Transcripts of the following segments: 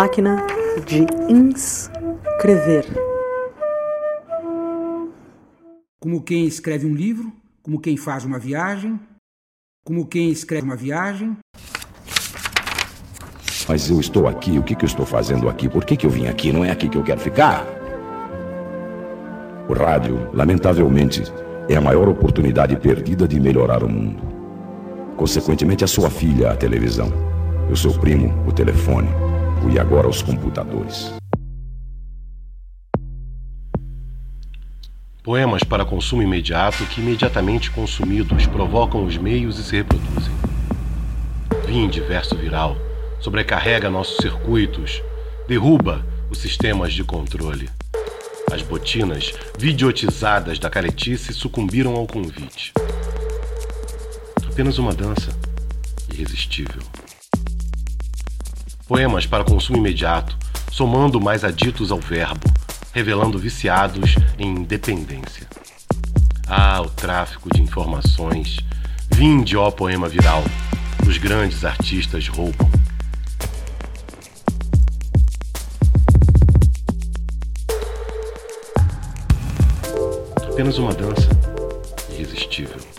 Máquina de inscrever. Como quem escreve um livro, como quem faz uma viagem, como quem escreve uma viagem. Mas eu estou aqui, o que, que eu estou fazendo aqui? Por que, que eu vim aqui? Não é aqui que eu quero ficar? O rádio, lamentavelmente, é a maior oportunidade perdida de melhorar o mundo. Consequentemente, a sua filha, a televisão. O seu primo, o telefone. E agora os computadores. Poemas para consumo imediato que, imediatamente consumidos, provocam os meios e se reproduzem. Vinde, verso viral, sobrecarrega nossos circuitos, derruba os sistemas de controle. As botinas, videotizadas da caretice, sucumbiram ao convite. Apenas uma dança irresistível. Poemas para consumo imediato, somando mais aditos ao verbo, revelando viciados em dependência. Ah, o tráfico de informações. Vinde, ó poema viral. Os grandes artistas roubam. Apenas uma dança irresistível.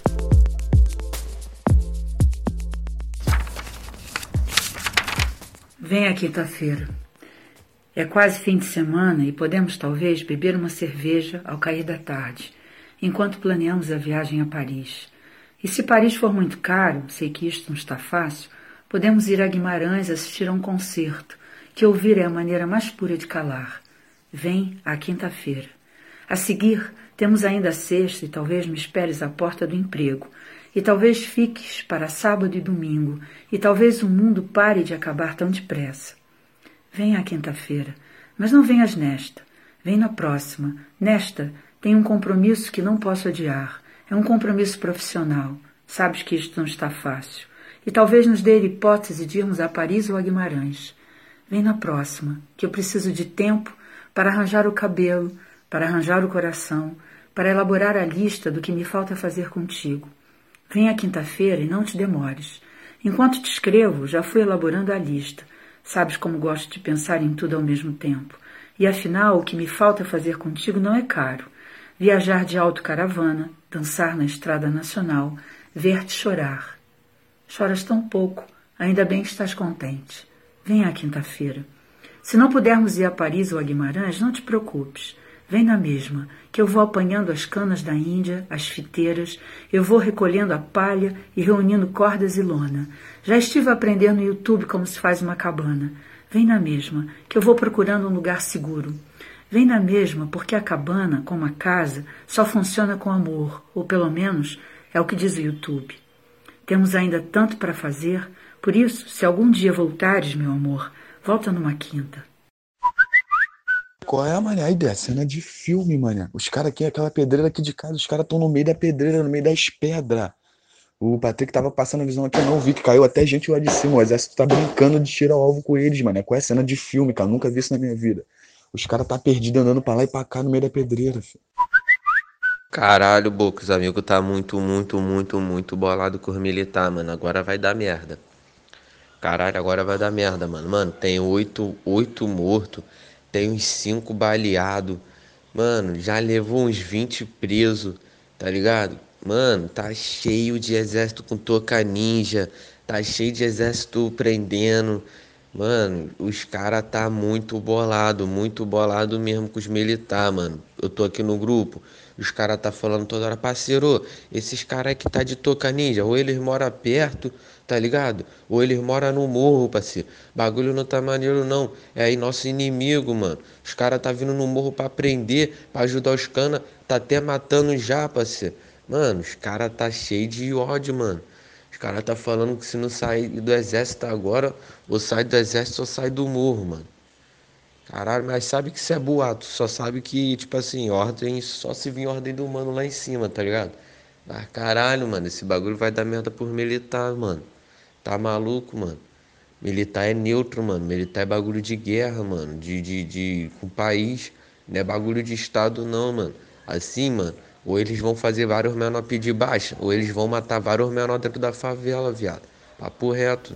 Vem a quinta-feira. É quase fim de semana e podemos talvez beber uma cerveja ao cair da tarde, enquanto planeamos a viagem a Paris. E se Paris for muito caro, sei que isto não está fácil, podemos ir a Guimarães assistir a um concerto, que ouvir é a maneira mais pura de calar. Vem a quinta-feira. A seguir, temos ainda a sexta e talvez me esperes à porta do emprego. E talvez fiques para sábado e domingo, e talvez o mundo pare de acabar tão depressa. Vem a quinta-feira, mas não venhas nesta. Vem na próxima. Nesta, tenho um compromisso que não posso adiar. É um compromisso profissional. Sabes que isto não está fácil. E talvez nos dê a hipótese de irmos a Paris ou a Guimarães. Vem na próxima, que eu preciso de tempo para arranjar o cabelo, para arranjar o coração, para elaborar a lista do que me falta fazer contigo. Vem a quinta-feira e não te demores. Enquanto te escrevo, já fui elaborando a lista. Sabes como gosto de pensar em tudo ao mesmo tempo. E afinal, o que me falta fazer contigo não é caro. Viajar de autocaravana, dançar na estrada nacional, ver-te chorar. Choras tão pouco, ainda bem que estás contente. Vem à quinta-feira. Se não pudermos ir a Paris ou a Guimarães, não te preocupes. Vem na mesma, que eu vou apanhando as canas da Índia, as fiteiras, eu vou recolhendo a palha e reunindo cordas e lona. Já estive aprendendo no YouTube como se faz uma cabana. Vem na mesma, que eu vou procurando um lugar seguro. Vem na mesma, porque a cabana, como a casa, só funciona com amor, ou pelo menos é o que diz o YouTube. Temos ainda tanto para fazer, por isso, se algum dia voltares, meu amor, volta numa quinta. Qual é, mané? A ideia? Cena de filme, mané. Os caras aqui, aquela pedreira aqui de casa, os caras estão no meio da pedreira, no meio das pedras. O Patrick tava passando a visão aqui, eu não vi que caiu até gente lá de cima. O exército tá brincando de tirar o alvo com eles, mané. Qual é a cena de filme, cara? Nunca vi isso na minha vida. Os caras tá perdidos andando pra lá e pra cá no meio da pedreira, filho. Caralho, Boca, os amigos tá muito, muito, muito, muito bolado com os militar, mano. Agora vai dar merda. Caralho, agora vai dar merda, mano. Mano, tem oito, oito mortos. Tem uns 5 baleados. Mano, já levou uns 20 presos, tá ligado? Mano, tá cheio de exército com toca ninja. Tá cheio de exército prendendo. Mano, os caras tá muito bolado, muito bolado mesmo com os militares, mano. Eu tô aqui no grupo, os caras tá falando toda hora, parceiro, esses caras que tá de toca ninja, ou eles moram perto, tá ligado? Ou eles moram no morro, parceiro. Bagulho não tá maneiro, não. É aí nosso inimigo, mano. Os caras tá vindo no morro pra prender, pra ajudar os cana. Tá até matando já, parceiro. Mano, os caras tá cheio de ódio, mano. Os caras tá falando que se não sair do exército agora, ou sai do exército ou sai do morro, mano. Caralho, mas sabe que isso é boato. Só sabe que, tipo assim, ordem, só se vir ordem do mano lá em cima, tá ligado? Mas caralho, mano, esse bagulho vai dar merda por militar, mano. Tá maluco, mano? Militar é neutro, mano. Militar é bagulho de guerra, mano. De, de, de com país. Não é bagulho de Estado, não, mano. Assim, mano. Ou eles vão fazer vários menor pedir baixa, ou eles vão matar vários menor dentro da favela, viado. Papo reto.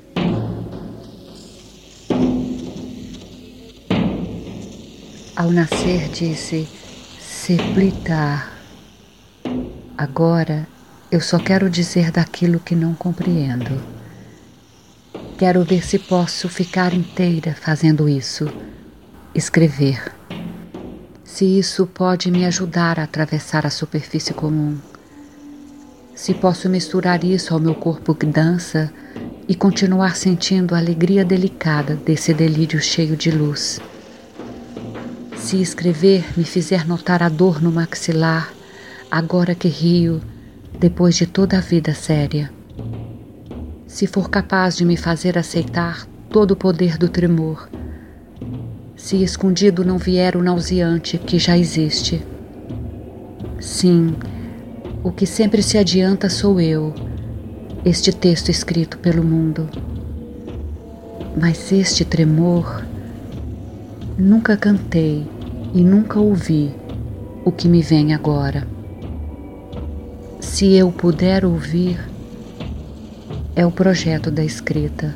Ao nascer disse Seplitar. Agora eu só quero dizer daquilo que não compreendo. Quero ver se posso ficar inteira fazendo isso. Escrever. Se isso pode me ajudar a atravessar a superfície comum. Se posso misturar isso ao meu corpo que dança e continuar sentindo a alegria delicada desse delírio cheio de luz. Se escrever me fizer notar a dor no maxilar, agora que rio, depois de toda a vida séria. Se for capaz de me fazer aceitar todo o poder do tremor, se escondido não vier o nauseante que já existe. Sim, o que sempre se adianta sou eu este texto escrito pelo mundo. Mas este tremor, nunca cantei e nunca ouvi o que me vem agora. Se eu puder ouvir, é o projeto da escrita.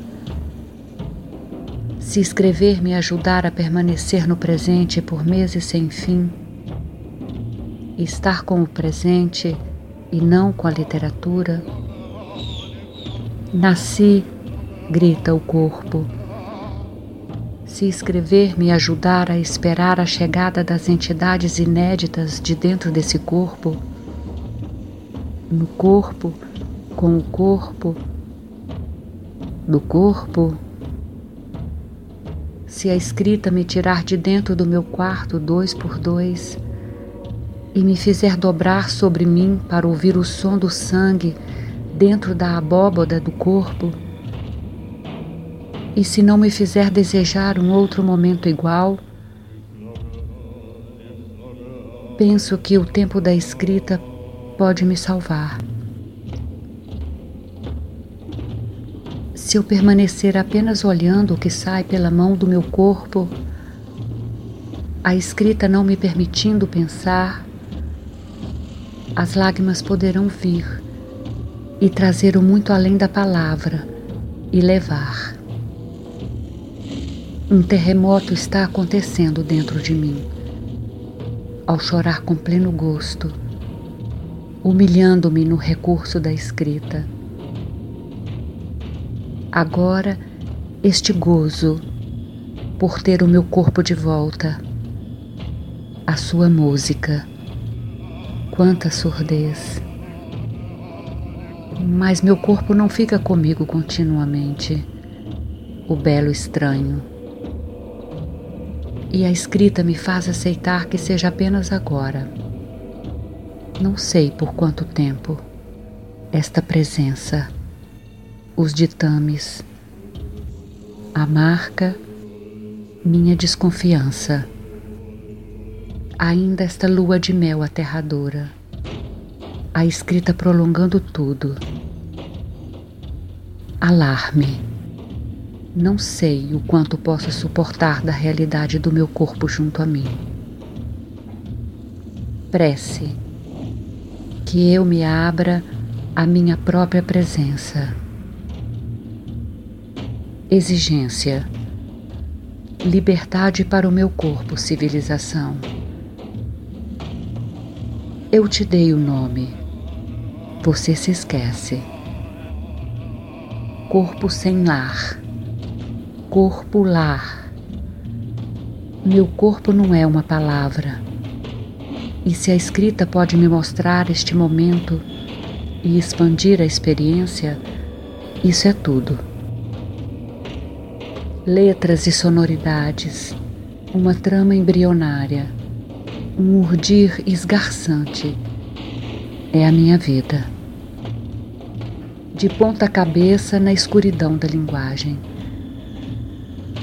Se escrever me ajudar a permanecer no presente por meses sem fim, estar com o presente e não com a literatura, Nasci, grita o corpo. Se escrever me ajudar a esperar a chegada das entidades inéditas de dentro desse corpo, no corpo, com o corpo, do corpo, se a escrita me tirar de dentro do meu quarto dois por dois e me fizer dobrar sobre mim para ouvir o som do sangue dentro da abóboda do corpo, e se não me fizer desejar um outro momento igual, penso que o tempo da escrita pode me salvar. Se eu permanecer apenas olhando o que sai pela mão do meu corpo, a escrita não me permitindo pensar, as lágrimas poderão vir e trazer o muito além da palavra e levar. Um terremoto está acontecendo dentro de mim. Ao chorar com pleno gosto, humilhando-me no recurso da escrita. Agora, este gozo por ter o meu corpo de volta, a sua música. Quanta surdez! mas meu corpo não fica comigo continuamente. O belo estranho. E a escrita me faz aceitar que seja apenas agora. Não sei por quanto tempo. Esta presença, os ditames, a marca, minha desconfiança. Ainda esta lua de mel aterradora a escrita prolongando tudo. Alarme. Não sei o quanto posso suportar da realidade do meu corpo junto a mim. Prece. Que eu me abra à minha própria presença. Exigência. Liberdade para o meu corpo, civilização. Eu te dei o nome você se esquece. Corpo sem lar. Corpo lar. Meu corpo não é uma palavra. E se a escrita pode me mostrar este momento e expandir a experiência, isso é tudo. Letras e sonoridades, uma trama embrionária, um urdir esgarçante é a minha vida. De ponta cabeça na escuridão da linguagem.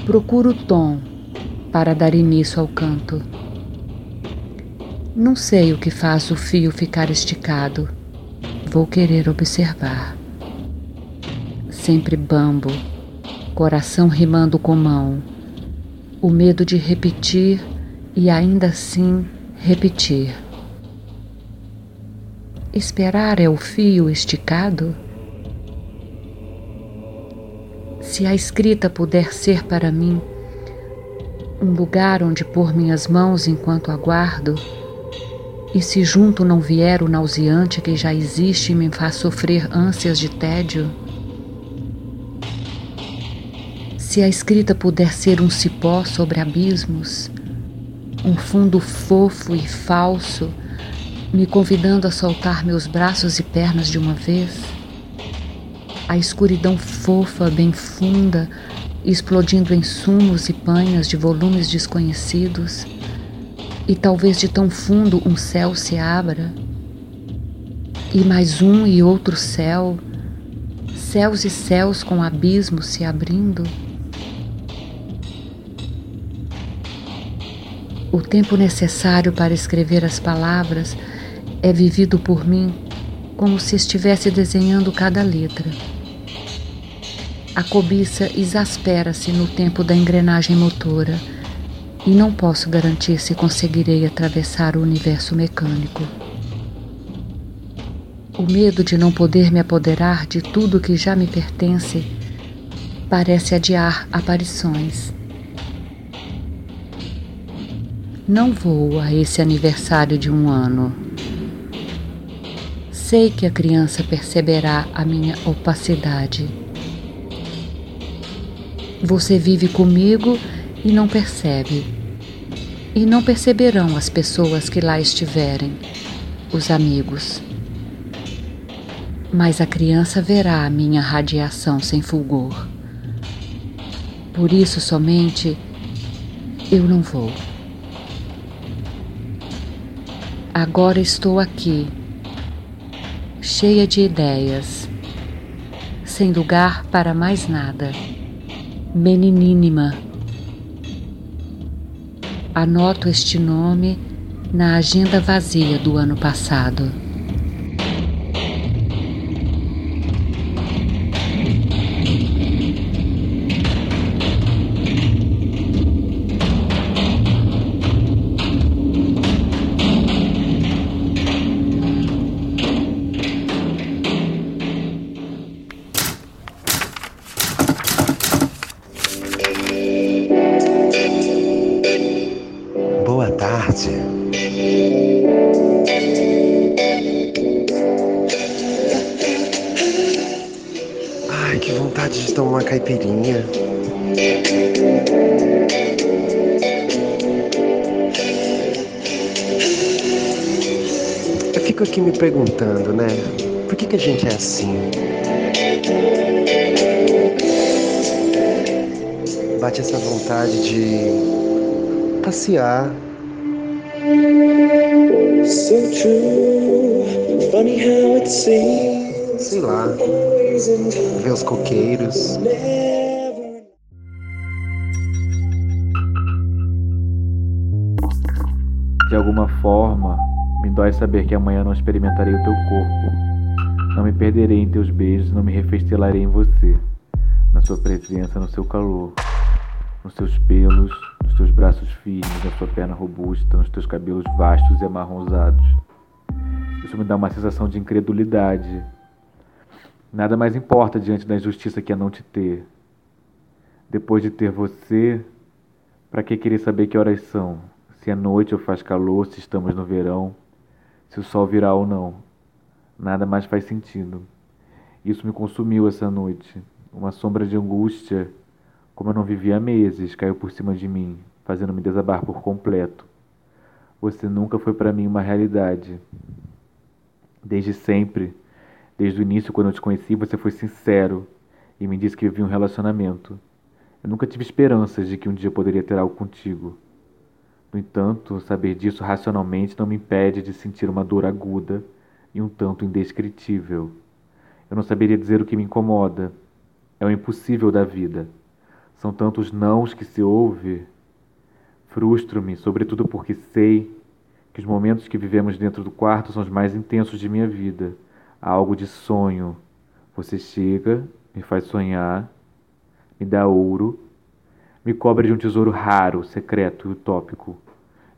Procuro o tom para dar início ao canto. Não sei o que faz o fio ficar esticado. Vou querer observar. Sempre bambo, coração rimando com mão, o medo de repetir e ainda assim repetir. Esperar é o fio esticado? Se a escrita puder ser para mim Um lugar onde pôr minhas mãos enquanto aguardo? E se junto não vier o nauseante que já existe e me faz sofrer ânsias de tédio? Se a escrita puder ser um cipó sobre abismos, um fundo fofo e falso, me convidando a soltar meus braços e pernas de uma vez, a escuridão fofa, bem funda, explodindo em sumos e panhas de volumes desconhecidos, e talvez de tão fundo um céu se abra, e mais um e outro céu, céus e céus com abismos se abrindo. O tempo necessário para escrever as palavras é vivido por mim como se estivesse desenhando cada letra. A cobiça exaspera-se no tempo da engrenagem motora e não posso garantir se conseguirei atravessar o universo mecânico. O medo de não poder me apoderar de tudo que já me pertence parece adiar aparições. Não vou a esse aniversário de um ano. Sei que a criança perceberá a minha opacidade. Você vive comigo e não percebe. E não perceberão as pessoas que lá estiverem, os amigos. Mas a criança verá a minha radiação sem fulgor. Por isso somente eu não vou. Agora estou aqui, cheia de ideias, sem lugar para mais nada meninínima. Anoto este nome na agenda vazia do ano passado. Bate essa vontade de passear. Sei lá ver os coqueiros. De alguma forma, me dói saber que amanhã não experimentarei o teu corpo. Não me perderei em teus beijos, não me refestelarei em você, na sua presença, no seu calor, nos seus pelos, nos teus braços firmes, na sua perna robusta, nos teus cabelos vastos e amarronzados. Isso me dá uma sensação de incredulidade, Nada mais importa diante da injustiça que é não te ter. Depois de ter você, para que querer saber que horas são? Se é noite ou faz calor, se estamos no verão, se o sol virá ou não. Nada mais faz sentido. Isso me consumiu essa noite. Uma sombra de angústia, como eu não vivia há meses, caiu por cima de mim, fazendo-me desabar por completo. Você nunca foi para mim uma realidade. Desde sempre, Desde o início, quando eu te conheci, você foi sincero e me disse que vivia um relacionamento. Eu nunca tive esperanças de que um dia poderia ter algo contigo. No entanto, saber disso racionalmente não me impede de sentir uma dor aguda e um tanto indescritível. Eu não saberia dizer o que me incomoda. É o impossível da vida. São tantos nãos que se ouve. Frustro-me, sobretudo porque sei que os momentos que vivemos dentro do quarto são os mais intensos de minha vida algo de sonho. Você chega, me faz sonhar, me dá ouro, me cobre de um tesouro raro, secreto e utópico,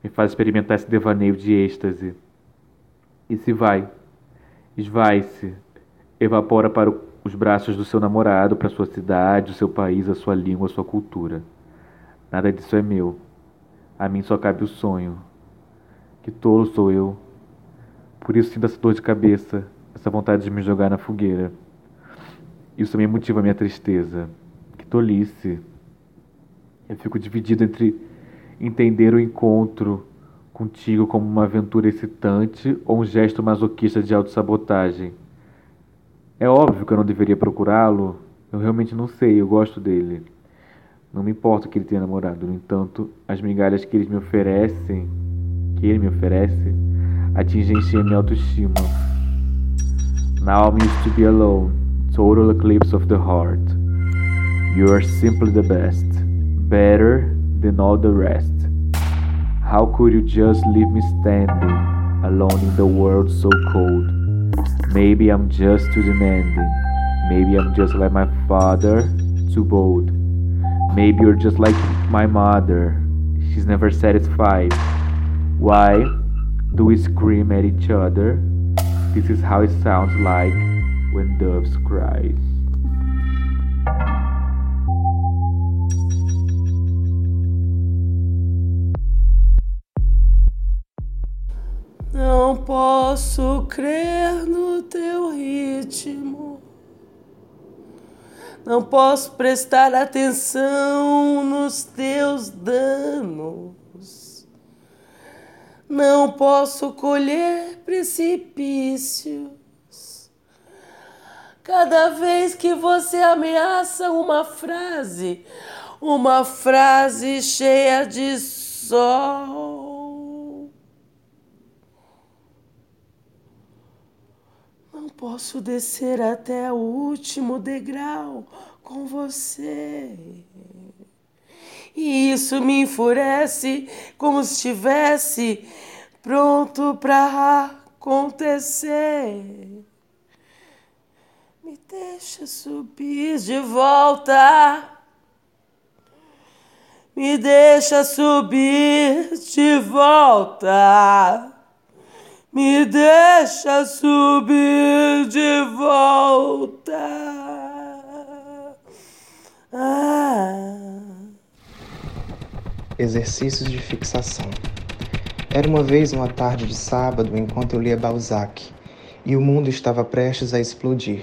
me faz experimentar esse devaneio de êxtase. E se vai, esvai-se, evapora para os braços do seu namorado, para sua cidade, o seu país, a sua língua, a sua cultura. Nada disso é meu. A mim só cabe o sonho. Que tolo sou eu. Por isso sinto essa dor de cabeça, essa vontade de me jogar na fogueira. Isso também motiva a minha tristeza. Que tolice. Eu fico dividido entre entender o encontro contigo como uma aventura excitante ou um gesto masoquista de autossabotagem. É óbvio que eu não deveria procurá-lo. Eu realmente não sei, eu gosto dele. Não me importa que ele tenha namorado, no entanto, as migalhas que ele me oferecem, que ele me oferece, atingem a minha autoestima. Now I'm used to be alone, total eclipse of the heart. You are simply the best, better than all the rest. How could you just leave me standing alone in the world so cold? Maybe I'm just too demanding. Maybe I'm just like my father, too bold. Maybe you're just like my mother. She's never satisfied. Why do we scream at each other? This is how it sounds like when doves cry. Não posso crer no teu ritmo. Não posso prestar atenção nos teus danos. Não posso colher precipícios. Cada vez que você ameaça uma frase, uma frase cheia de sol. Posso descer até o último degrau com você. E isso me enfurece como se estivesse pronto para acontecer. Me deixa subir de volta. Me deixa subir de volta. Me deixa subir de volta. Ah. Exercícios de fixação. Era uma vez uma tarde de sábado enquanto eu lia Balzac e o mundo estava prestes a explodir.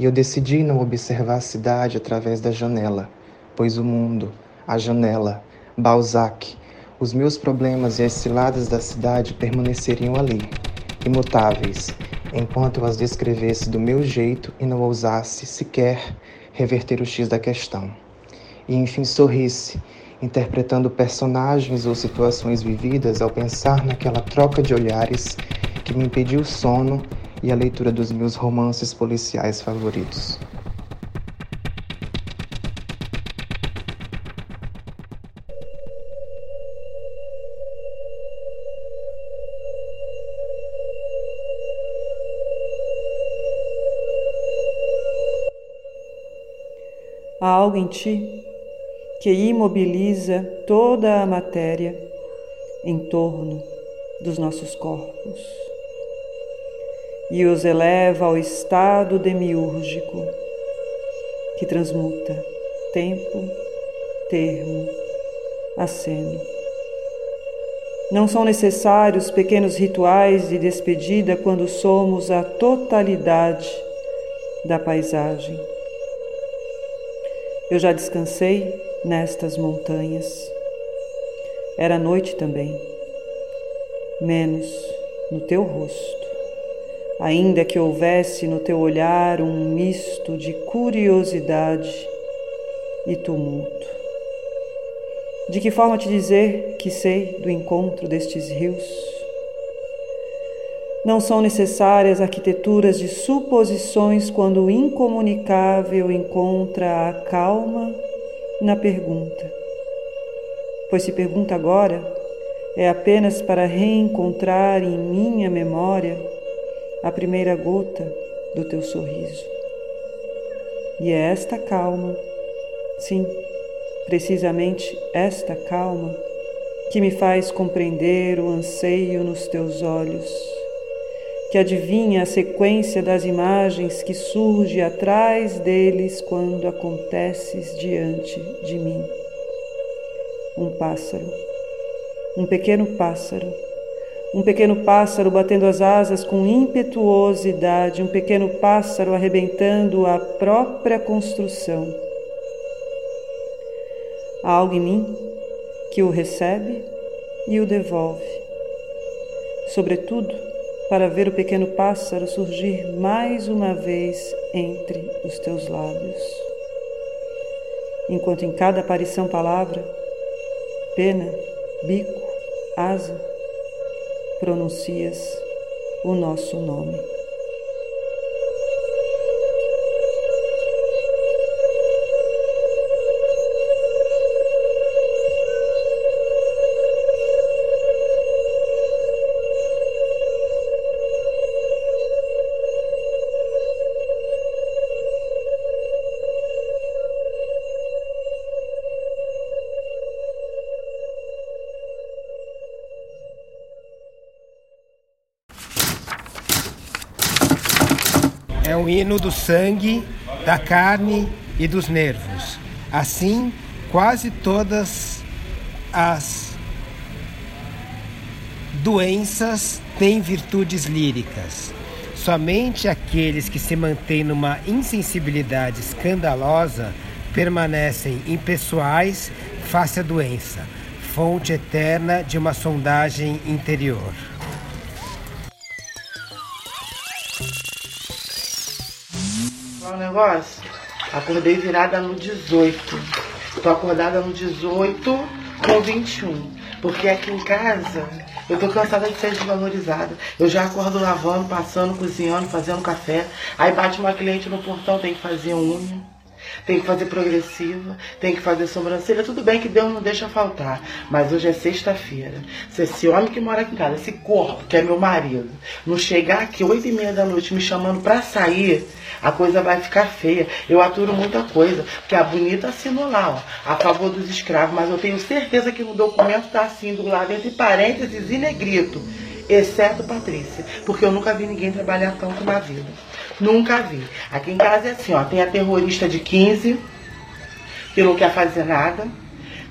E eu decidi não observar a cidade através da janela, pois o mundo, a janela, Balzac, os meus problemas e as ciladas da cidade permaneceriam ali, imutáveis, enquanto eu as descrevesse do meu jeito e não ousasse sequer reverter o X da questão. E enfim sorrisse, interpretando personagens ou situações vividas ao pensar naquela troca de olhares que me impediu o sono e a leitura dos meus romances policiais favoritos. Há algo em ti que imobiliza toda a matéria em torno dos nossos corpos e os eleva ao estado demiúrgico que transmuta tempo, termo, aceno. Não são necessários pequenos rituais de despedida quando somos a totalidade da paisagem. Eu já descansei nestas montanhas. Era noite também, menos no teu rosto, ainda que houvesse no teu olhar um misto de curiosidade e tumulto. De que forma te dizer que sei do encontro destes rios? Não são necessárias arquiteturas de suposições quando o incomunicável encontra a calma na pergunta. Pois se pergunta agora, é apenas para reencontrar em minha memória a primeira gota do teu sorriso. E é esta calma, sim, precisamente esta calma, que me faz compreender o anseio nos teus olhos, que adivinha a sequência das imagens que surge atrás deles quando aconteces diante de mim. Um pássaro, um pequeno pássaro. Um pequeno pássaro batendo as asas com impetuosidade, um pequeno pássaro arrebentando a própria construção. Há algo em mim que o recebe e o devolve. Sobretudo, para ver o pequeno pássaro surgir mais uma vez entre os teus lábios. Enquanto em cada aparição palavra, pena, bico, asa, pronuncias o nosso nome. Um hino do sangue, da carne e dos nervos. Assim, quase todas as doenças têm virtudes líricas. Somente aqueles que se mantêm numa insensibilidade escandalosa permanecem impessoais face à doença, fonte eterna de uma sondagem interior. Negócio? Acordei virada no 18. Tô acordada no 18 com 21. Porque aqui em casa eu tô cansada de ser desvalorizada. Eu já acordo lavando, passando, cozinhando, fazendo café. Aí bate uma cliente no portão, tem que fazer unha. Tem que fazer progressiva, tem que fazer sobrancelha. Tudo bem que Deus não deixa faltar. Mas hoje é sexta-feira. Se esse homem que mora aqui em casa, esse corpo que é meu marido, não chegar aqui oito e meia da noite me chamando pra sair, a coisa vai ficar feia. Eu aturo muita coisa. Porque a bonita assinou lá, ó, a favor dos escravos. Mas eu tenho certeza que no documento tá assim, do lado entre parênteses e negrito. Exceto Patrícia. Porque eu nunca vi ninguém trabalhar tanto na vida. Nunca vi. Aqui em casa é assim, ó. Tem a terrorista de 15, que não quer fazer nada.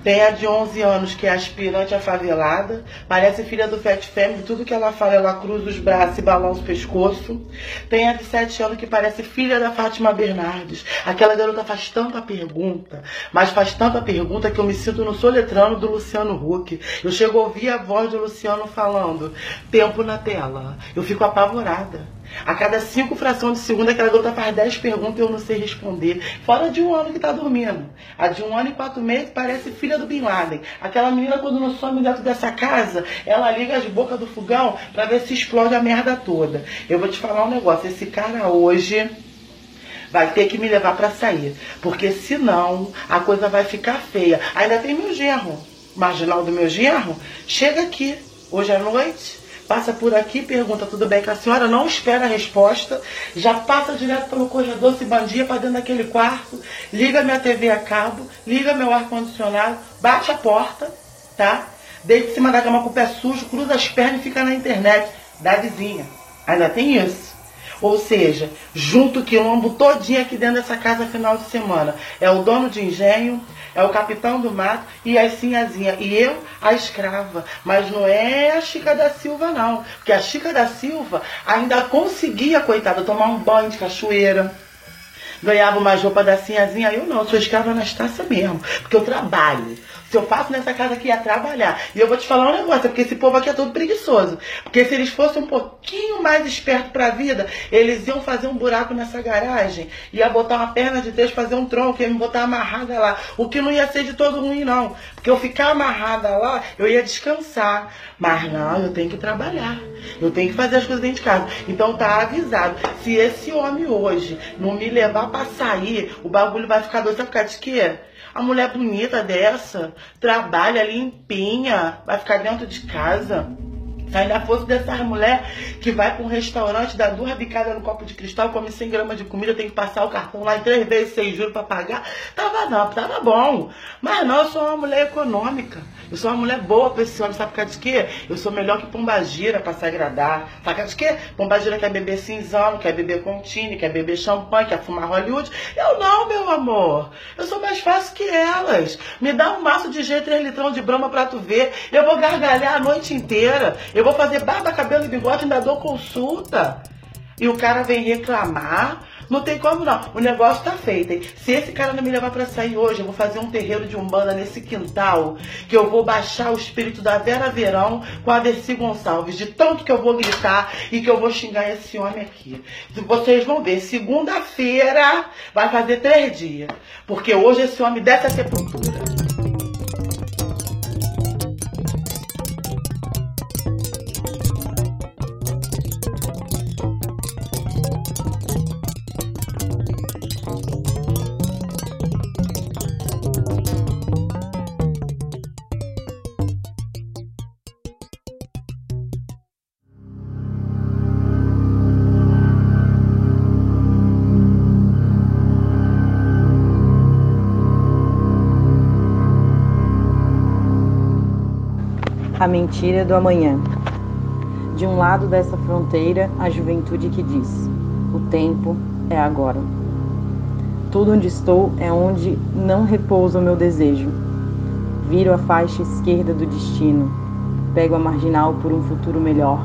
Tem a de 11 anos, que é aspirante à favelada. Parece filha do Fat Family. Tudo que ela fala, ela cruza os braços e balança o pescoço. Tem a de 7 anos, que parece filha da Fátima Bernardes. Aquela garota faz tanta pergunta, mas faz tanta pergunta que eu me sinto no soletrano do Luciano Huck. Eu chego a ouvir a voz do Luciano falando, tempo na tela. Eu fico apavorada. A cada cinco frações de segundo, aquela garota faz dez perguntas e eu não sei responder. Fora de um ano que tá dormindo. A de um ano e quatro meses parece filha do Bin Laden. Aquela menina, quando não some dentro dessa casa, ela liga as bocas do fogão pra ver se explode a merda toda. Eu vou te falar um negócio. Esse cara hoje vai ter que me levar pra sair. Porque senão a coisa vai ficar feia. Ainda tem meu genro, marginal do meu genro, chega aqui hoje à noite passa por aqui, pergunta tudo bem que a senhora não espera a resposta, já passa direto pelo corredor, se bandia para dentro daquele quarto, liga minha TV a cabo, liga meu ar-condicionado, bate a porta, tá? Deita em cima da cama com o pé sujo, cruza as pernas e fica na internet da vizinha. Ainda tem isso. Ou seja, junto quilombo todinho aqui dentro dessa casa final de semana. É o dono de engenho, é o capitão do mato e a sinhazinha. E eu, a escrava. Mas não é a Chica da Silva, não. Porque a Chica da Silva ainda conseguia, coitada, tomar um banho de cachoeira. Ganhava uma roupa da sinhazinha. Eu não, sou escrava Anastácia mesmo. Porque eu trabalho. Se eu faço nessa casa aqui é trabalhar. E eu vou te falar um negócio, porque esse povo aqui é todo preguiçoso. Porque se eles fossem um pouquinho mais espertos pra vida, eles iam fazer um buraco nessa garagem, ia botar uma perna de Deus, fazer um tronco, ia me botar amarrada lá. O que não ia ser de todo ruim, não. Porque eu ficar amarrada lá, eu ia descansar. Mas não, eu tenho que trabalhar. Eu tenho que fazer as coisas dentro de casa. Então tá avisado. Se esse homem hoje não me levar pra sair, o bagulho vai ficar doido. Vai ficar de quê? A mulher bonita dessa, trabalha limpinha, vai ficar dentro de casa. Ainda fosse dessas mulheres que vai para um restaurante, dá duas bicadas no copo de cristal, come 100 gramas de comida, tem que passar o cartão lá em três vezes sem juros para pagar, tava não, tava bom. Mas não, eu sou uma mulher econômica. Eu sou uma mulher boa pra esse homem, sabe por causa de quê? Eu sou melhor que Pombagira pra se agradar. Sabe por causa de quê? Pombagira quer beber cinzão, quer beber contine, quer beber champanhe, quer fumar Hollywood. Eu não, meu amor. Eu sou mais fácil que elas. Me dá um maço de G, três litrão de brama pra tu ver. Eu vou gargalhar a noite inteira. Eu vou fazer barba, cabelo e bigode, ainda dou consulta. E o cara vem reclamar não tem como não. O negócio tá feito, hein? Se esse cara não me levar para sair hoje, eu vou fazer um terreiro de umbanda nesse quintal, que eu vou baixar o espírito da Vera Verão com a Versi Gonçalves, de tanto que eu vou gritar e que eu vou xingar esse homem aqui. Vocês vão ver, segunda-feira vai fazer três dias, porque hoje esse homem desce a sepultura. Mentira do amanhã. De um lado dessa fronteira, a juventude que diz: o tempo é agora. Tudo onde estou é onde não repousa o meu desejo. Viro a faixa esquerda do destino, pego a marginal por um futuro melhor.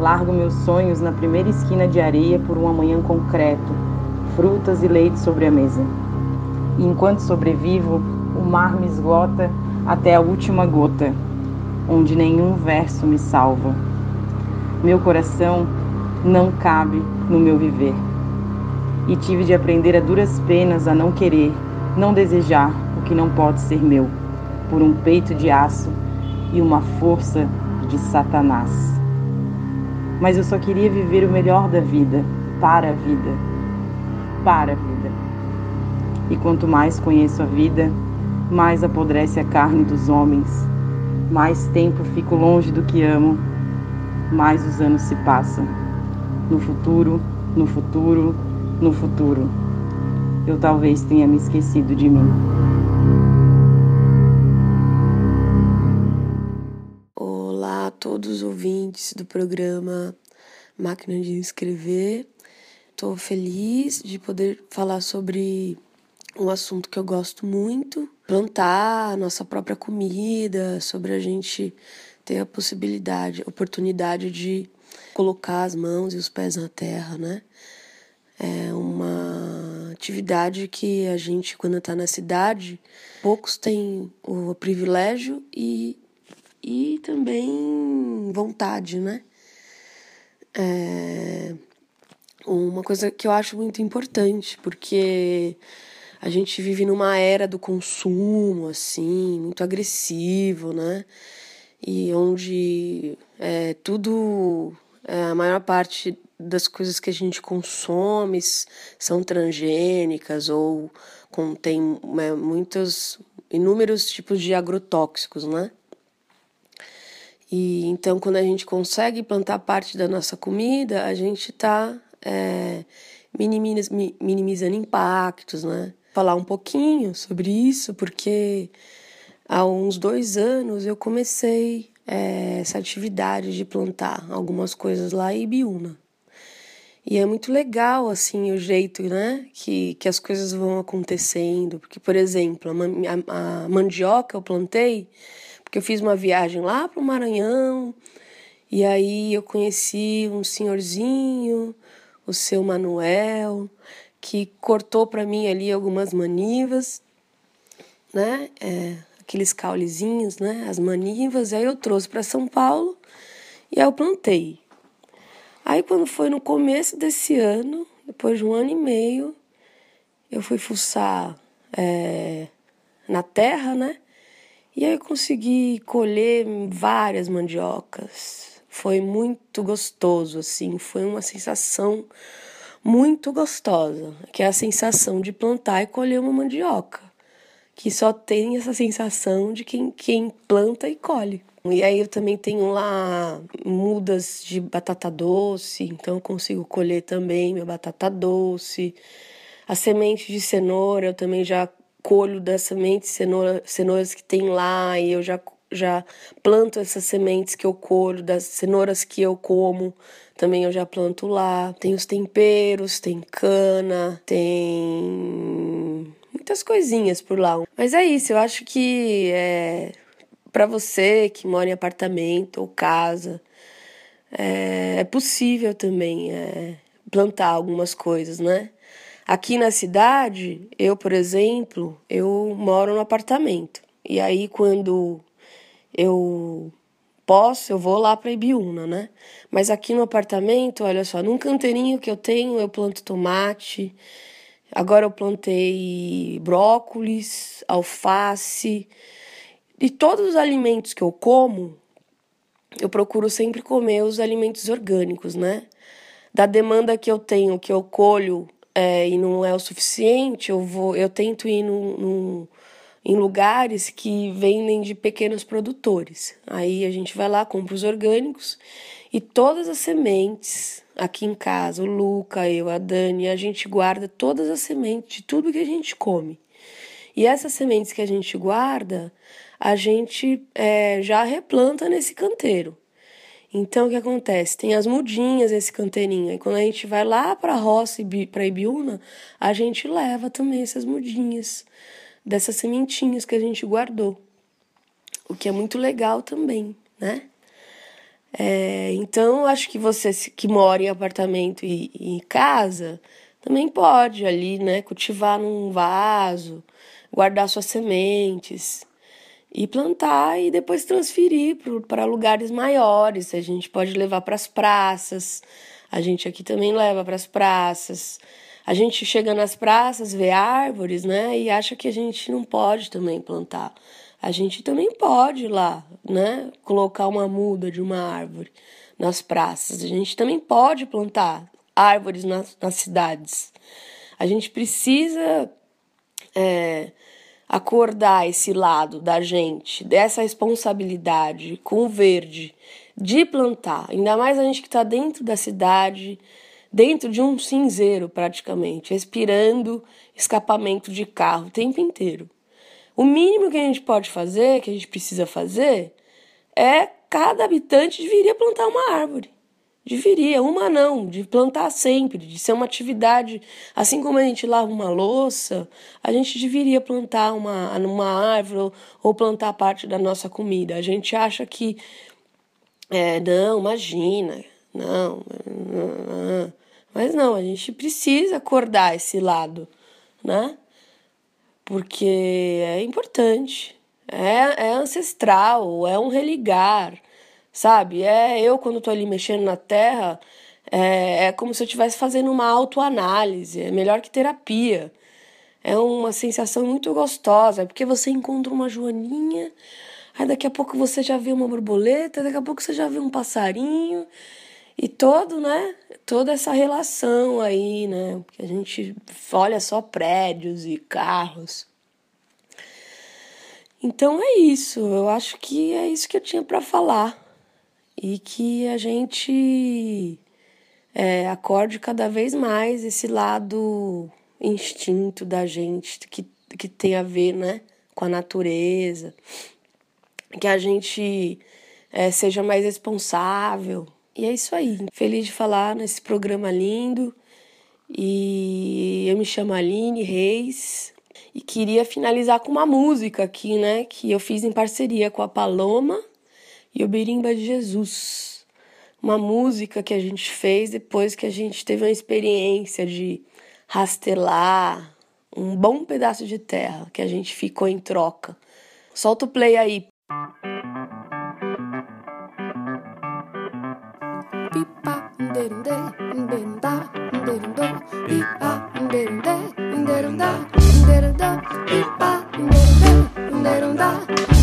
Largo meus sonhos na primeira esquina de areia por um amanhã concreto, frutas e leite sobre a mesa. E enquanto sobrevivo, o mar me esgota até a última gota onde nenhum verso me salva. Meu coração não cabe no meu viver. E tive de aprender a duras penas a não querer, não desejar o que não pode ser meu, por um peito de aço e uma força de Satanás. Mas eu só queria viver o melhor da vida, para a vida, para a vida. E quanto mais conheço a vida, mais apodrece a carne dos homens mais tempo fico longe do que amo, mais os anos se passam. No futuro, no futuro, no futuro. Eu talvez tenha me esquecido de mim. Olá a todos os ouvintes do programa Máquina de Escrever. Estou feliz de poder falar sobre um assunto que eu gosto muito, plantar a nossa própria comida, sobre a gente ter a possibilidade, oportunidade de colocar as mãos e os pés na terra, né? É uma atividade que a gente, quando está na cidade, poucos têm o privilégio e, e também vontade, né? É uma coisa que eu acho muito importante, porque a gente vive numa era do consumo, assim, muito agressivo, né? E onde é, tudo, é, a maior parte das coisas que a gente consome são transgênicas ou contém é, muitos, inúmeros tipos de agrotóxicos, né? E então, quando a gente consegue plantar parte da nossa comida, a gente está é, minimizando impactos, né? Falar um pouquinho sobre isso, porque há uns dois anos eu comecei é, essa atividade de plantar algumas coisas lá em Ibiúna. E é muito legal, assim, o jeito, né, que, que as coisas vão acontecendo. Porque, por exemplo, a, a, mandioca eu plantei porque eu fiz uma viagem lá para o Maranhão e aí eu conheci um senhorzinho, o seu Manuel, que cortou para mim ali algumas manivas, né? É, aqueles caulezinhos, né? As manivas. Aí eu trouxe para São Paulo e aí eu plantei. Aí quando foi no começo desse ano, depois de um ano e meio, eu fui fuçar é, na terra, né? E aí eu consegui colher várias mandiocas. Foi muito gostoso, assim, foi uma sensação muito gostosa, que é a sensação de plantar e colher uma mandioca, que só tem essa sensação de quem, quem planta e colhe. E aí eu também tenho lá mudas de batata doce, então eu consigo colher também minha batata doce. A semente de cenoura eu também já colho das sementes cenoura, cenouras que tem lá e eu já já planto essas sementes que eu colho das cenouras que eu como também eu já planto lá. Tem os temperos, tem cana, tem muitas coisinhas por lá. Mas é isso, eu acho que é para você que mora em apartamento ou casa, é, é possível também é, plantar algumas coisas, né? Aqui na cidade, eu, por exemplo, eu moro no apartamento. E aí, quando eu posso, eu vou lá para Ibiúna, né? Mas aqui no apartamento, olha só, num canteirinho que eu tenho, eu planto tomate. Agora eu plantei brócolis, alface. E todos os alimentos que eu como, eu procuro sempre comer os alimentos orgânicos, né? Da demanda que eu tenho, que eu colho é, e não é o suficiente, eu vou, eu tento ir num, num, em lugares que vendem de pequenos produtores. Aí a gente vai lá, compra os orgânicos e todas as sementes aqui em casa, o Luca, eu, a Dani, a gente guarda todas as sementes de tudo que a gente come. E essas sementes que a gente guarda, a gente é, já replanta nesse canteiro. Então, o que acontece? Tem as mudinhas esse canteirinho. E quando a gente vai lá para a roça, para Ibiúna, a gente leva também essas mudinhas, dessas sementinhas que a gente guardou. O que é muito legal também, né? É, então, acho que você que mora em apartamento e, em casa, também pode ali, né? Cultivar num vaso, guardar suas sementes e plantar e depois transferir para lugares maiores. A gente pode levar para as praças, a gente aqui também leva para as praças. A gente chega nas praças, vê árvores, né, e acha que a gente não pode também plantar. A gente também pode lá, né, colocar uma muda de uma árvore nas praças. A gente também pode plantar árvores nas, nas cidades. A gente precisa é, acordar esse lado da gente, dessa responsabilidade com o verde, de plantar, ainda mais a gente que está dentro da cidade, dentro de um cinzeiro praticamente, respirando escapamento de carro o tempo inteiro. O mínimo que a gente pode fazer, que a gente precisa fazer, é cada habitante deveria plantar uma árvore. Deveria, uma não, de plantar sempre, de ser uma atividade. Assim como a gente lava uma louça, a gente deveria plantar uma, uma árvore ou plantar parte da nossa comida. A gente acha que, é, não, imagina, não, não, mas não, a gente precisa acordar esse lado, né? Porque é importante, é, é ancestral, é um religar sabe? É eu quando tô ali mexendo na terra, é, é como se eu estivesse fazendo uma autoanálise, é melhor que terapia. É uma sensação muito gostosa, porque você encontra uma joaninha, aí daqui a pouco você já vê uma borboleta, daqui a pouco você já vê um passarinho, e todo, né? Toda essa relação aí, né? Porque a gente olha só prédios e carros. Então é isso, eu acho que é isso que eu tinha para falar e que a gente é, acorde cada vez mais esse lado instinto da gente que, que tem a ver né, com a natureza, que a gente é, seja mais responsável. E é isso aí. Feliz de falar nesse programa lindo. E eu me chamo Aline Reis e queria finalizar com uma música aqui, né, que eu fiz em parceria com a Paloma e o Birimba de Jesus. Uma música que a gente fez depois que a gente teve uma experiência de rastelar um bom pedaço de terra que a gente ficou em troca. Solta o play aí. Thank you.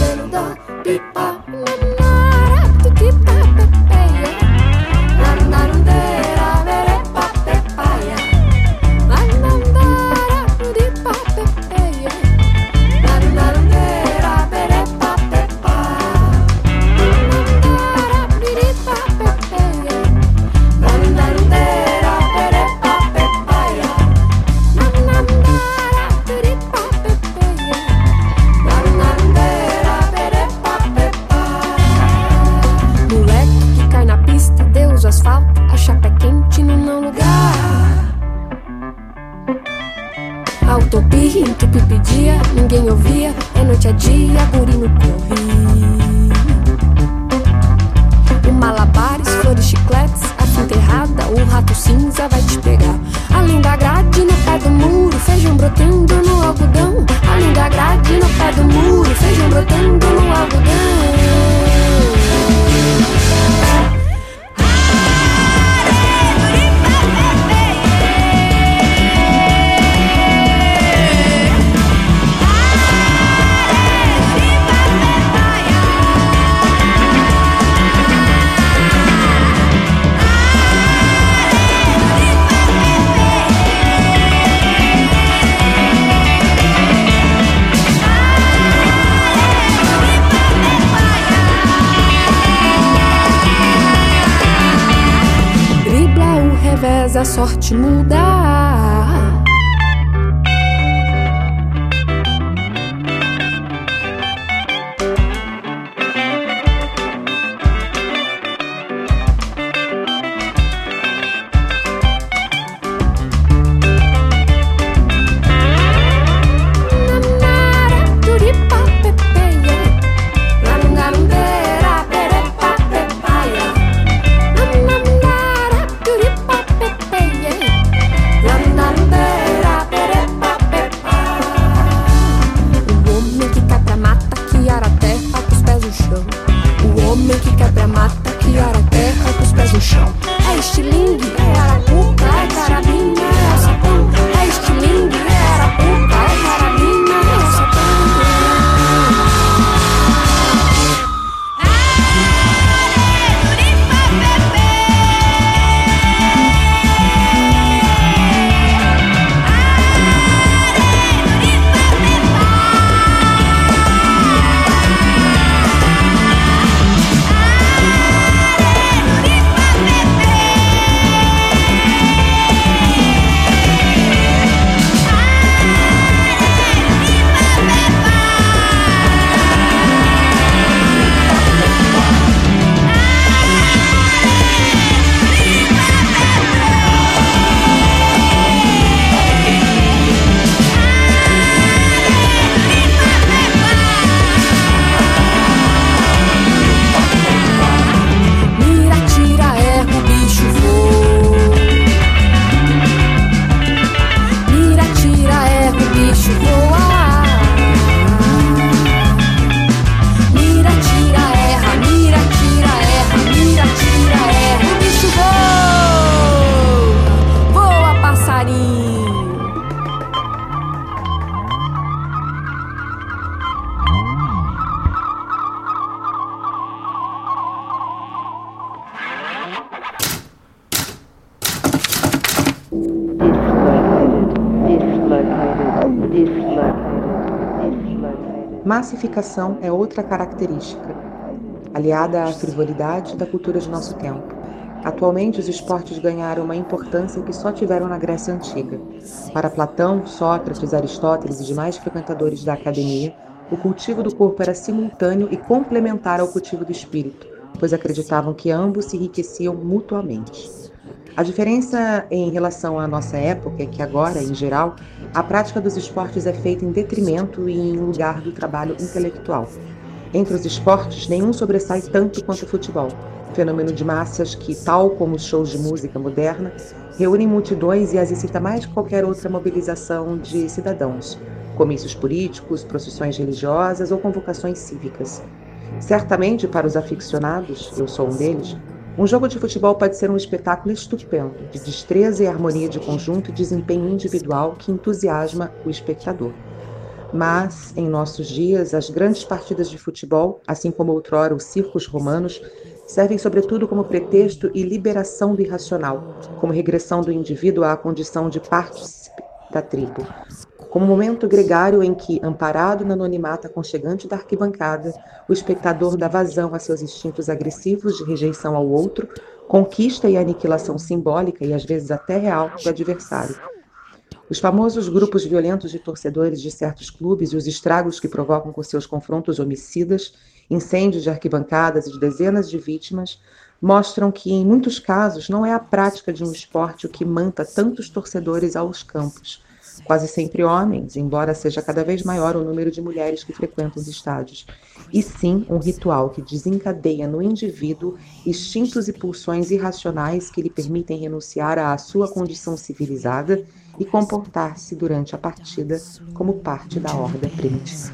Massificação é outra característica, aliada à frivolidade da cultura de nosso tempo. Atualmente, os esportes ganharam uma importância que só tiveram na Grécia Antiga. Para Platão, Sócrates, Aristóteles e demais frequentadores da academia, o cultivo do corpo era simultâneo e complementar ao cultivo do espírito, pois acreditavam que ambos se enriqueciam mutuamente. A diferença em relação à nossa época é que agora, em geral, a prática dos esportes é feita em detrimento e em lugar do trabalho intelectual. Entre os esportes, nenhum sobressai tanto quanto o futebol, fenômeno de massas que, tal como os shows de música moderna, reúnem multidões e as excita mais que qualquer outra mobilização de cidadãos, comícios políticos, procissões religiosas ou convocações cívicas. Certamente, para os aficionados, eu sou um deles, um jogo de futebol pode ser um espetáculo estupendo, de destreza e harmonia de conjunto e desempenho individual que entusiasma o espectador. Mas, em nossos dias, as grandes partidas de futebol, assim como outrora os circos romanos, servem sobretudo como pretexto e liberação do irracional, como regressão do indivíduo à condição de partícipe da tribo, como momento gregário em que, amparado na anonimato aconchegante da arquibancada, o espectador dá vazão a seus instintos agressivos de rejeição ao outro, conquista e aniquilação simbólica e às vezes até real do adversário. Os famosos grupos violentos de torcedores de certos clubes e os estragos que provocam com seus confrontos homicidas, incêndios de arquibancadas e de dezenas de vítimas, mostram que, em muitos casos, não é a prática de um esporte o que manta tantos torcedores aos campos, quase sempre homens, embora seja cada vez maior o número de mulheres que frequentam os estádios, e sim um ritual que desencadeia no indivíduo instintos e pulsões irracionais que lhe permitem renunciar à sua condição civilizada e comportar-se durante a partida como parte da horda primitiva.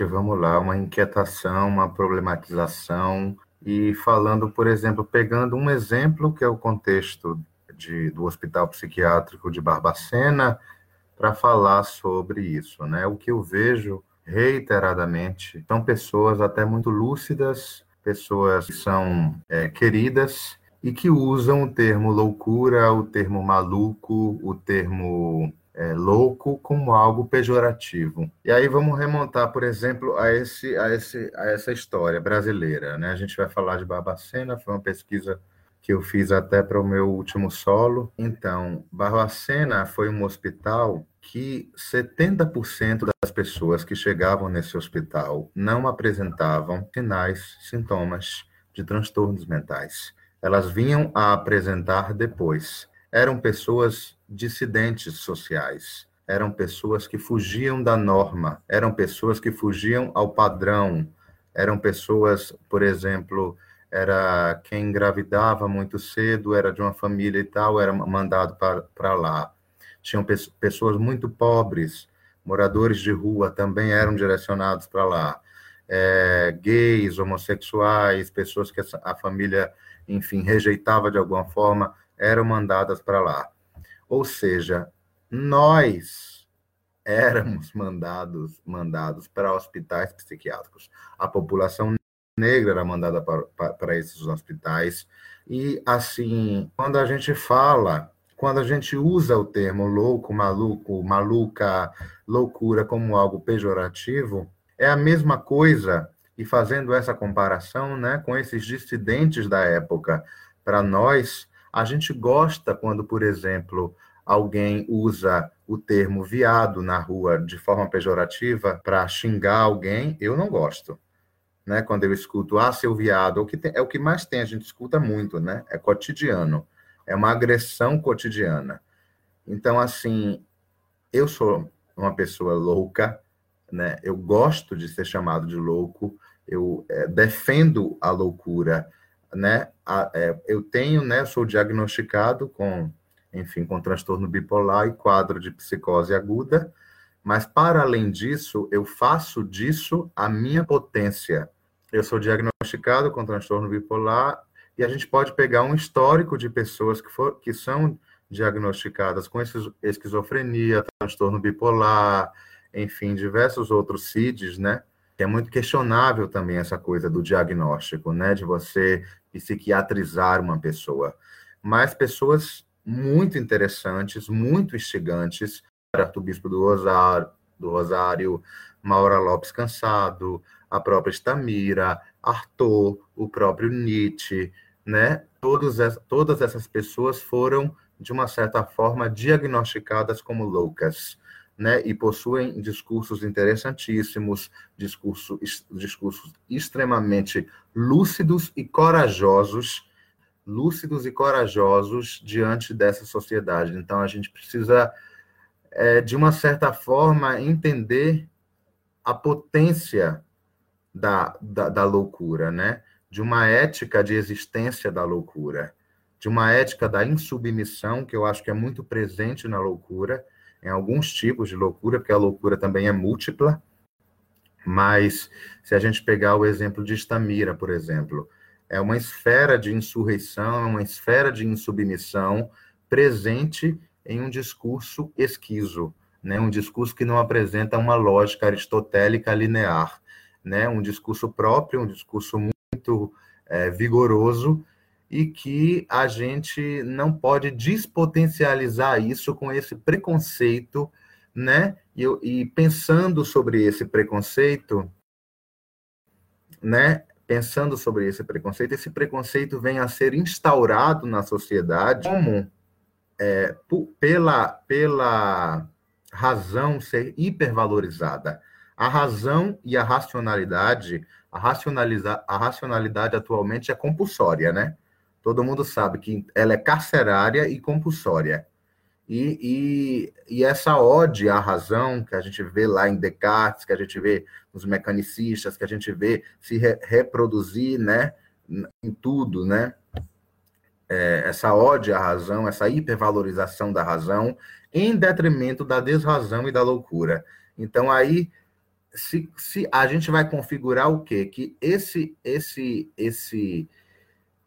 Gente, vamos lá, uma inquietação, uma problematização, e falando, por exemplo, pegando um exemplo que é o contexto de, do Hospital Psiquiátrico de Barbacena, para falar sobre isso. Né? O que eu vejo reiteradamente são pessoas até muito lúcidas, pessoas que são é, queridas e que usam o termo loucura, o termo maluco, o termo é, louco como algo pejorativo. E aí vamos remontar, por exemplo, a, esse, a, esse, a essa história brasileira. Né? A gente vai falar de Barbacena, foi uma pesquisa que eu fiz até para o meu último solo. Então, Barbacena foi um hospital que 70% das pessoas que chegavam nesse hospital não apresentavam sinais, sintomas de transtornos mentais. Elas vinham a apresentar depois. Eram pessoas dissidentes sociais, eram pessoas que fugiam da norma, eram pessoas que fugiam ao padrão, eram pessoas, por exemplo, era quem engravidava muito cedo, era de uma família e tal, era mandado para lá. Tinham pe pessoas muito pobres, moradores de rua também eram direcionados para lá. É, gays, homossexuais, pessoas que a família, enfim, rejeitava de alguma forma, eram mandadas para lá. Ou seja, nós éramos mandados mandados para hospitais psiquiátricos. A população negra era mandada para, esses hospitais. E, assim, quando a gente fala, quando a gente usa o termo louco, maluco, maluca, loucura como algo pejorativo, é a mesma coisa, e fazendo essa comparação né, com esses dissidentes da época, para nós, a gente gosta quando, por exemplo, alguém usa o termo viado na rua de forma pejorativa para xingar alguém, eu não gosto. Né? Quando eu escuto, ah, seu viado, o que, tem, é o que mais tem, a gente escuta muito, né? É cotidiano, é uma agressão cotidiana. Então, assim, eu sou uma pessoa louca, né? Eu gosto de ser chamado de louco, eu é, defendo a loucura, né? A, é, eu tenho, né? Sou diagnosticado com, enfim, com transtorno bipolar e quadro de psicose aguda, mas para além disso, eu faço disso a minha potência. Eu sou diagnosticado com transtorno bipolar e a gente pode pegar um histórico de pessoas que, for, que são diagnosticadas com esquizofrenia, transtorno bipolar, enfim, diversos outros CIDs, né? É muito questionável também essa coisa do diagnóstico, né? De você psiquiatrizar uma pessoa. Mas pessoas muito interessantes, muito instigantes, Arthur Bispo do Rosário, do Rosário, Maura Lopes Cansado, a própria Stamira, Arthur, o próprio Nietzsche, né? Todos, todas essas pessoas foram, de uma certa forma, diagnosticadas como loucas né, e possuem discursos interessantíssimos, discurso, discursos extremamente lúcidos e corajosos, lúcidos e corajosos diante dessa sociedade. Então, a gente precisa, é, de uma certa forma, entender a potência da, da, da loucura, né? de uma ética de existência da loucura, de uma ética da insubmissão, que eu acho que é muito presente na loucura, em alguns tipos de loucura, porque a loucura também é múltipla. Mas se a gente pegar o exemplo de Estamira, por exemplo, é uma esfera de insurreição, é uma esfera de insubmissão presente em um discurso esquizo, né? um discurso que não apresenta uma lógica aristotélica linear, né? um discurso próprio, um discurso muito é, vigoroso, e que a gente não pode despotencializar isso com esse preconceito, né? E, e pensando sobre esse preconceito, né? Pensando sobre esse preconceito, esse preconceito vem a ser instaurado na sociedade como é, pela, pela razão ser hipervalorizada. A razão e a racionalidade, a, racionaliza, a racionalidade atualmente é compulsória, né? Todo mundo sabe que ela é carcerária e compulsória. E, e, e, essa ode à razão que a gente vê lá em Descartes, que a gente vê nos mecanicistas, que a gente vê se re, reproduzir né, em tudo, né? É, essa ode à razão, essa hipervalorização da razão, em detrimento da desrazão e da loucura. Então, aí, se, se a gente vai configurar o quê? Que esse, esse, esse,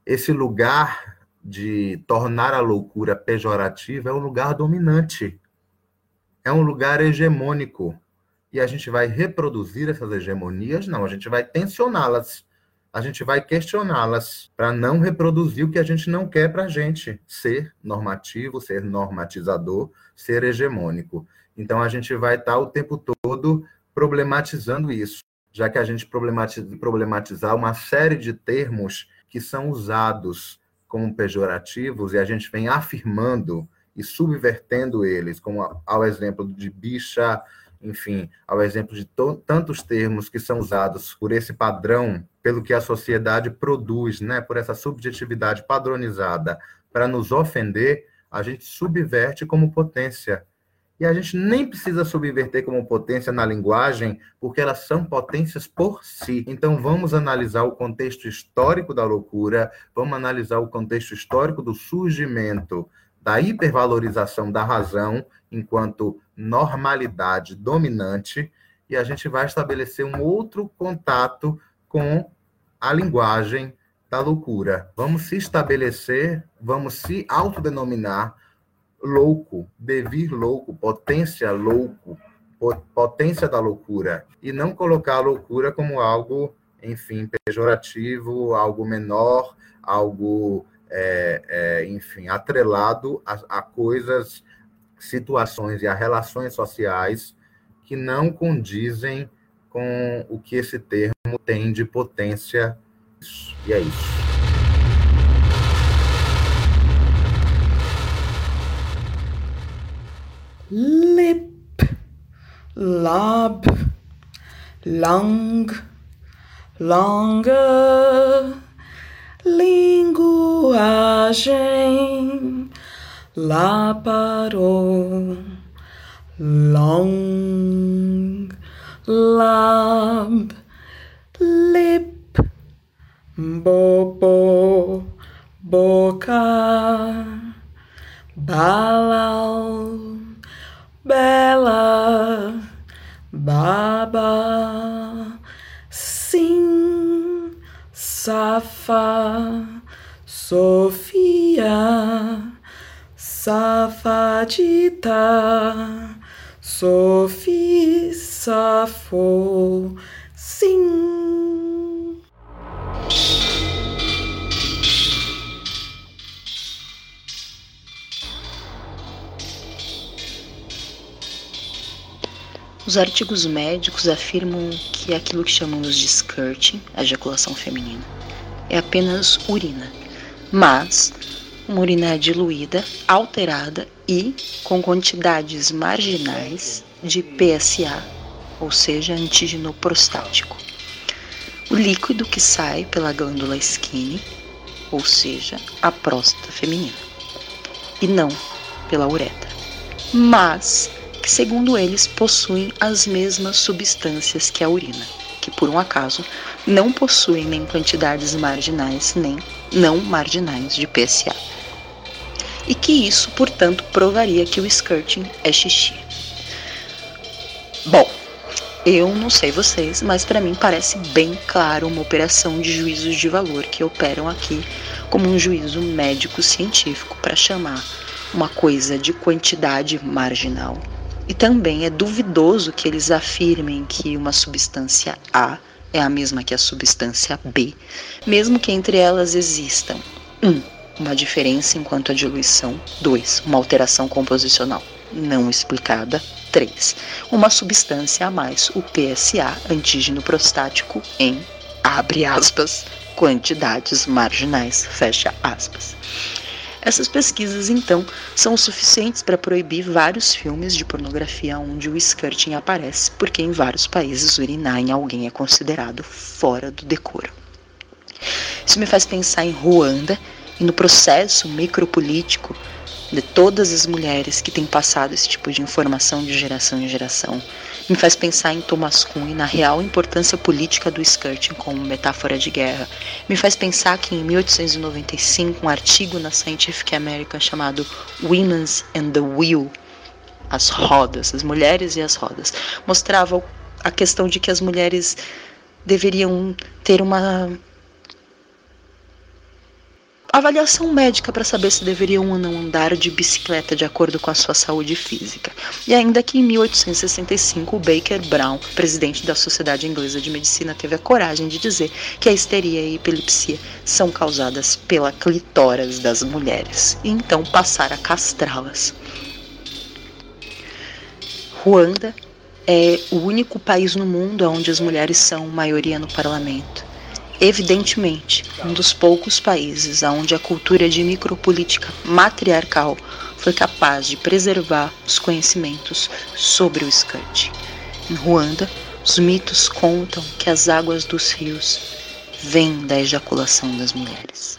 esse lugar de tornar a loucura pejorativa é um lugar dominante, é um lugar hegemônico. E a gente vai reproduzir essas hegemonias? Não, a gente vai tensioná-las, a gente vai questioná-las para não reproduzir o que a gente não quer para a gente ser normativo, ser normatizador, ser hegemônico. Então a gente vai estar tá o tempo todo problematizando isso, já que a gente problematizar uma série de termos que são usados como pejorativos e a gente vem afirmando e subvertendo eles, como ao exemplo de bicha, enfim, ao exemplo de tantos termos que são usados por esse padrão, pelo que a sociedade produz, né, por essa subjetividade padronizada para nos ofender, a gente subverte como potência e a gente nem precisa subverter como potência na linguagem, porque elas são potências por si. Então vamos analisar o contexto histórico da loucura, vamos analisar o contexto histórico do surgimento da hipervalorização da razão enquanto normalidade dominante, e a gente vai estabelecer um outro contato com a linguagem da loucura. Vamos se estabelecer, vamos se autodenominar louco, devir louco, potência louco, potência da loucura, e não colocar a loucura como algo, enfim, pejorativo, algo menor, algo, é, é, enfim, atrelado a, a coisas, situações e a relações sociais que não condizem com o que esse termo tem de potência. E é isso. Lip, lob, long, longer, linguagem, lá parou, long, lob, lip, bobo, boca, balal bela, baba, sim, safa, Sofia, safadita, Sofia, safo, sim. Os artigos médicos afirmam que aquilo que chamamos de skirting, a ejaculação feminina, é apenas urina, mas uma urina diluída, alterada e com quantidades marginais de PSA, ou seja, antígeno prostático. O líquido que sai pela glândula skinny, ou seja, a próstata feminina, e não pela uretra. Mas que, segundo eles, possuem as mesmas substâncias que a urina. que, por um acaso, não possuem nem quantidades marginais nem não marginais de PSA. E que isso, portanto, provaria que o skirting é xixi. Bom, eu não sei vocês, mas para mim parece bem claro uma operação de juízos de valor que operam aqui como um juízo médico-científico para chamar uma coisa de quantidade marginal. E também é duvidoso que eles afirmem que uma substância A é a mesma que a substância B, mesmo que entre elas existam 1. Um, uma diferença enquanto a diluição, 2. Uma alteração composicional não explicada, 3. Uma substância a mais, o PSA, antígeno prostático, em, abre aspas, quantidades marginais, fecha aspas. Essas pesquisas, então, são suficientes para proibir vários filmes de pornografia onde o skirting aparece, porque em vários países urinar em alguém é considerado fora do decoro. Isso me faz pensar em Ruanda e no processo micropolítico de todas as mulheres que têm passado esse tipo de informação de geração em geração. Me faz pensar em Thomas Kuhn e na real importância política do skirting como metáfora de guerra. Me faz pensar que em 1895 um artigo na Scientific American chamado Women's and the Wheel, as rodas, as mulheres e as rodas, mostrava a questão de que as mulheres deveriam ter uma avaliação médica para saber se deveriam ou não andar de bicicleta de acordo com a sua saúde física. E ainda que em 1865 o Baker Brown, presidente da Sociedade Inglesa de Medicina, teve a coragem de dizer que a histeria e a epilepsia são causadas pela clitóris das mulheres, e então passar a castrá-las. Ruanda é o único país no mundo onde as mulheres são maioria no parlamento. Evidentemente, um dos poucos países onde a cultura de micropolítica matriarcal foi capaz de preservar os conhecimentos sobre o skirt. Em Ruanda, os mitos contam que as águas dos rios vêm da ejaculação das mulheres.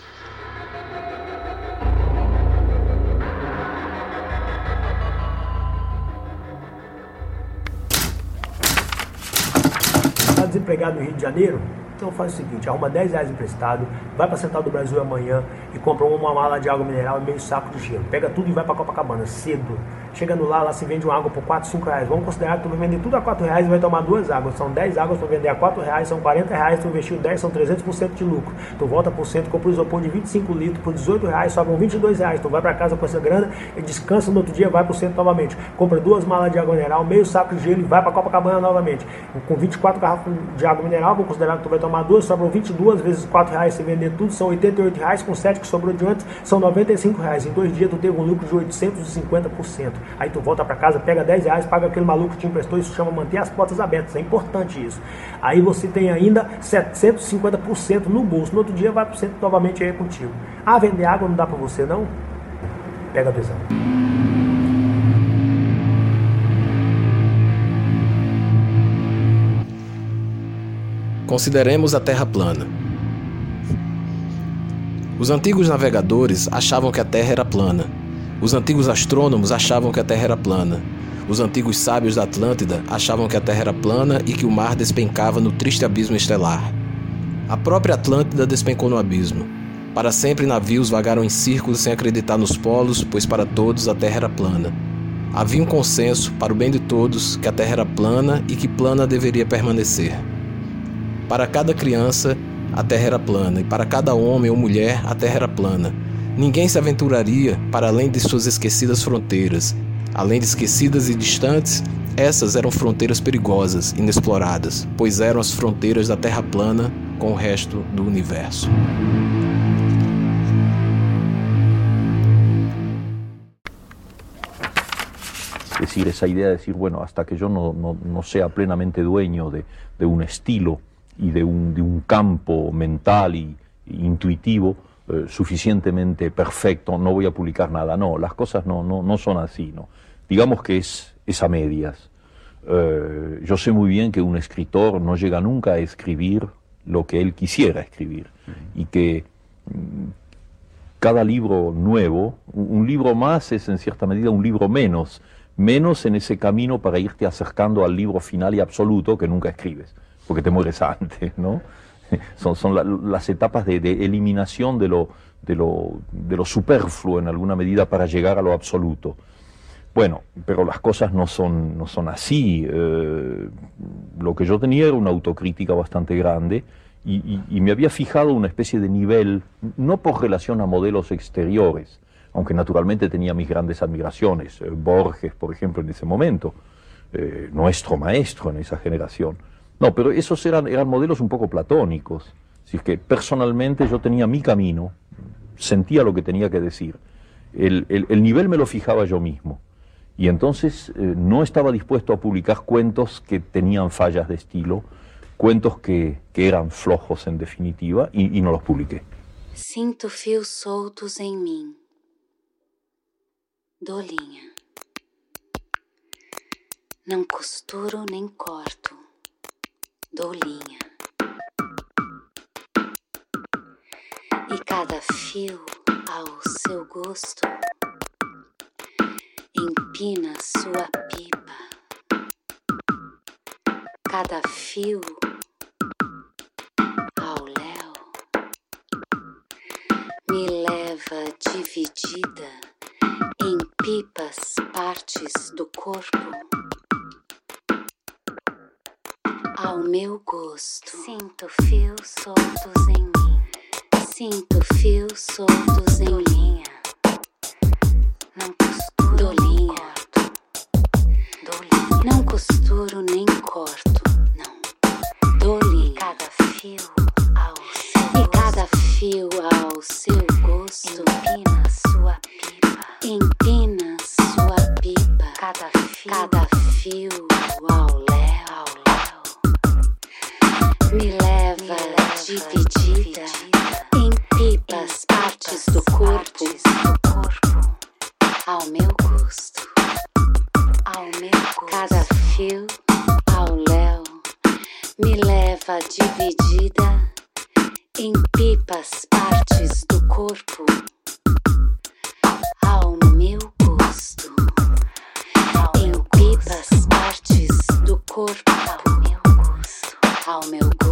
Está desempregado no Rio de Janeiro? Então faz o seguinte, arruma 10 reais emprestado, vai para Central do Brasil amanhã e compra uma mala de água mineral e meio saco de gelo. Pega tudo e vai para Copacabana, cedo. Chegando lá, lá se vende uma água por 4, 5 reais. Vamos considerar que tu vai vender tudo a 4 reais e vai tomar duas águas. São 10 águas, tu vender a 4 reais, são 40 reais, tu investiu 10, são 300% de lucro. Tu volta por cento, compra um isopor de 25 litros por 18 reais, sobram 22 reais. Tu vai para casa com essa grana e descansa no outro dia, vai pro centro novamente. Compra duas malas de água mineral, meio saco de gelo e vai para Copacabana novamente. Com 24 garrafas de água mineral, vou considerar que tu vai tomar duas, sobram 22 vezes 4 reais, se vender tudo, são 88 reais, com 7 que sobrou de antes, são 95 reais. Em dois dias tu teve um lucro de 850%. Aí tu volta para casa, pega 10 reais, paga aquele maluco que te emprestou, isso chama manter as portas abertas, é importante isso. Aí você tem ainda 750% no bolso, no outro dia vai para o centro novamente aí contigo. Ah, vender água não dá para você não? Pega a visão. Consideremos a Terra plana. Os antigos navegadores achavam que a Terra era plana. Os antigos astrônomos achavam que a Terra era plana. Os antigos sábios da Atlântida achavam que a Terra era plana e que o mar despencava no triste abismo estelar. A própria Atlântida despencou no abismo. Para sempre navios vagaram em círculos sem acreditar nos polos, pois para todos a Terra era plana. Havia um consenso, para o bem de todos, que a Terra era plana e que plana deveria permanecer. Para cada criança, a terra era plana, e para cada homem ou mulher, a terra era plana. Ninguém se aventuraria para além de suas esquecidas fronteiras. Além de esquecidas e distantes, essas eram fronteiras perigosas, inexploradas, pois eram as fronteiras da terra plana com o resto do universo. Es decir, esa idea de decir, bueno, hasta que yo no, no, no sea plenamente dueño de, de un estilo, y de un, de un campo mental y, intuitivo eh, suficientemente perfecto, no voy a publicar nada. No, las cosas no, no, no son así. ¿no? Digamos que es, es a medias. Eh, yo sé muy bien que un escritor no llega nunca a escribir lo que él quisiera escribir y que mm, cada libro nuevo, un libro más es en cierta medida un libro menos, menos en ese camino para irte acercando al libro final y absoluto que nunca escribes porque te mueres antes, ¿no? Son, son la- las etapas de, de eliminación de lo, de, lo, de lo superfluo en alguna medida para llegar a lo absoluto. Bueno, pero las cosas no son, no son así. eh, lo que yo tenía era una autocrítica bastante grande y, y- y me había fijado una especie de nivel, no por relación a modelos exteriores, aunque naturalmente tenía mis grandes admiraciones, eh, Borges, por ejemplo, en ese momento, eh, nuestro maestro en esa generación. No, pero esos eran, eran modelos un poco platónicos. Así es que personalmente yo tenía mi camino, sentía lo que tenía que decir. El, el- el nivel me lo fijaba yo mismo. Y entonces eh, no estaba dispuesto a publicar cuentos que tenían fallas de estilo, cuentos que, que eran flojos en definitiva, y, no los publiqué. Sinto fios soltos em mim. Dolinha. Não costuro nem corto. Dou linha. E cada fio ao seu gosto empina sua pipa. Cada fio ao léu me leva dividida em pipas partes do corpo ao meu gosto. Sinto fios soltos em mim. Sinto fios soltos em linha. Não costuro Dou linha. Dou linha. Não costuro nem corto. Não. Dou linha. Cada fio ao seu E cada fio ao seu gosto. Empina gosto. Ao meu gosto. Cada fio ao léu me leva dividida em pipas partes do corpo ao meu gosto. Em pipas partes do corpo ao meu gosto. Ao meu gosto.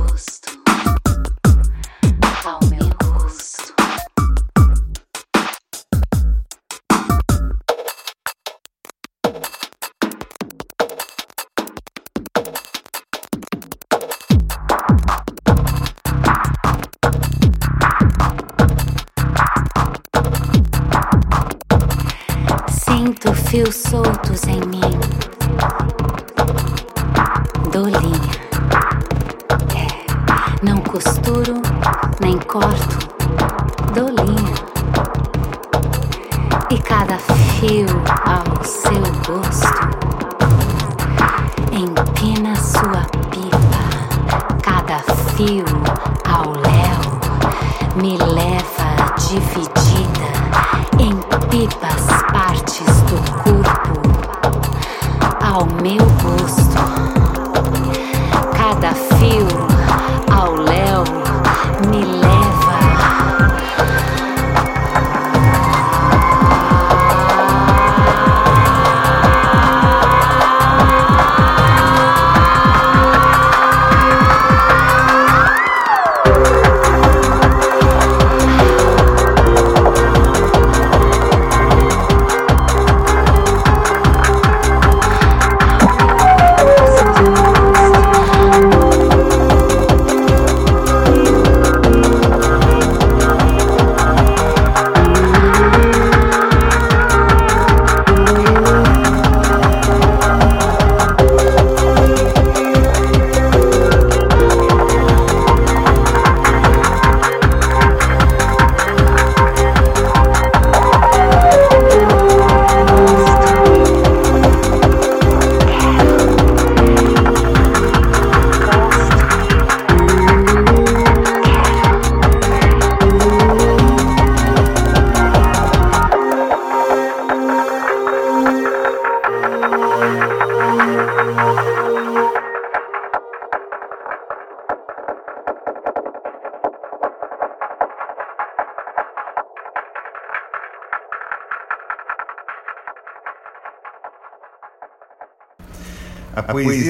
Soltos em mim.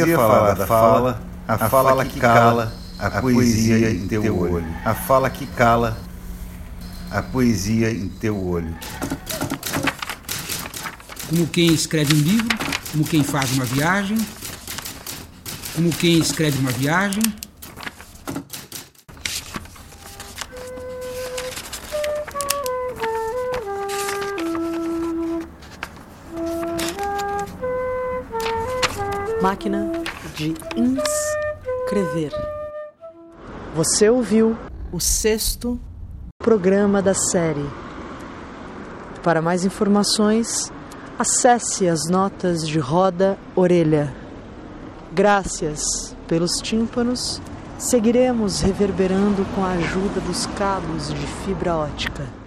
Poesia fala da fala, A fala que cala, a poesia em teu olho. A fala que cala, a poesia em teu olho. Como quem escreve um livro, como quem faz uma viagem, como quem escreve uma viagem. Máquina de inscrever. Você ouviu o sexto programa da série. Para mais informações, acesse as notas de roda orelha. Graças pelos tímpanos, seguiremos reverberando com a ajuda dos cabos de fibra ótica.